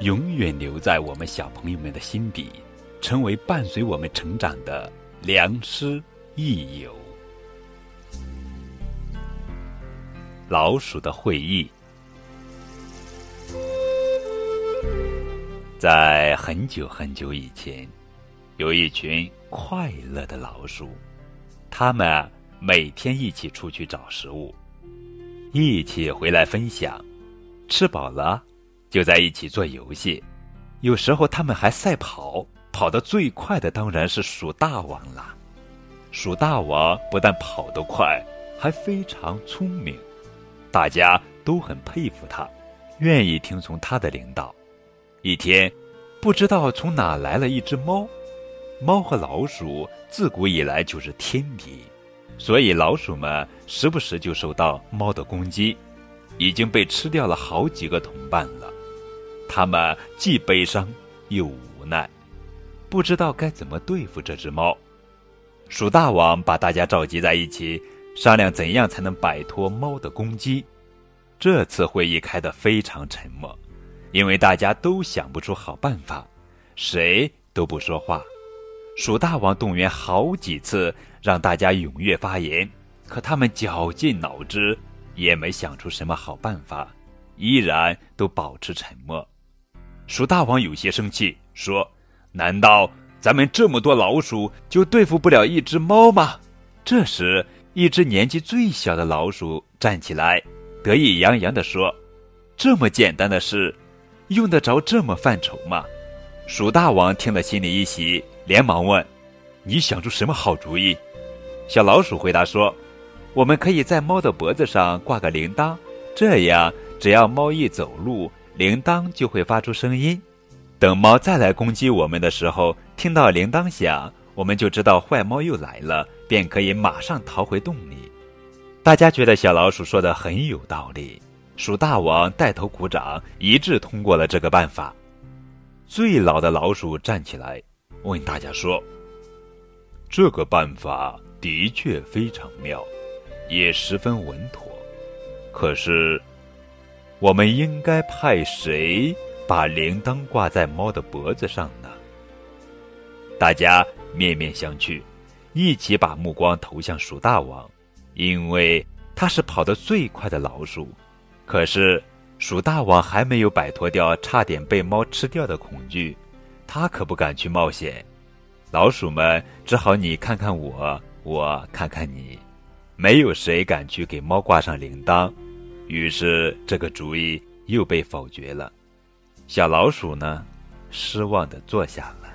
永远留在我们小朋友们的心底，成为伴随我们成长的良师益友。老鼠的会议，在很久很久以前，有一群快乐的老鼠，它们每天一起出去找食物，一起回来分享，吃饱了。就在一起做游戏，有时候他们还赛跑，跑得最快的当然是鼠大王了。鼠大王不但跑得快，还非常聪明，大家都很佩服他，愿意听从他的领导。一天，不知道从哪来了一只猫，猫和老鼠自古以来就是天敌，所以老鼠们时不时就受到猫的攻击，已经被吃掉了好几个同伴了。他们既悲伤又无奈，不知道该怎么对付这只猫。鼠大王把大家召集在一起，商量怎样才能摆脱猫的攻击。这次会议开得非常沉默，因为大家都想不出好办法，谁都不说话。鼠大王动员好几次，让大家踊跃发言，可他们绞尽脑汁，也没想出什么好办法，依然都保持沉默。鼠大王有些生气，说：“难道咱们这么多老鼠就对付不了一只猫吗？”这时，一只年纪最小的老鼠站起来，得意洋洋地说：“这么简单的事，用得着这么犯愁吗？”鼠大王听了心里一喜，连忙问：“你想出什么好主意？”小老鼠回答说：“我们可以在猫的脖子上挂个铃铛，这样只要猫一走路。”铃铛就会发出声音，等猫再来攻击我们的时候，听到铃铛响，我们就知道坏猫又来了，便可以马上逃回洞里。大家觉得小老鼠说的很有道理，鼠大王带头鼓掌，一致通过了这个办法。最老的老鼠站起来，问大家说：“这个办法的确非常妙，也十分稳妥，可是……”我们应该派谁把铃铛挂在猫的脖子上呢？大家面面相觑，一起把目光投向鼠大王，因为他是跑得最快的老鼠。可是鼠大王还没有摆脱掉差点被猫吃掉的恐惧，他可不敢去冒险。老鼠们只好你看看我，我看看你，没有谁敢去给猫挂上铃铛。于是，这个主意又被否决了。小老鼠呢，失望的坐下了。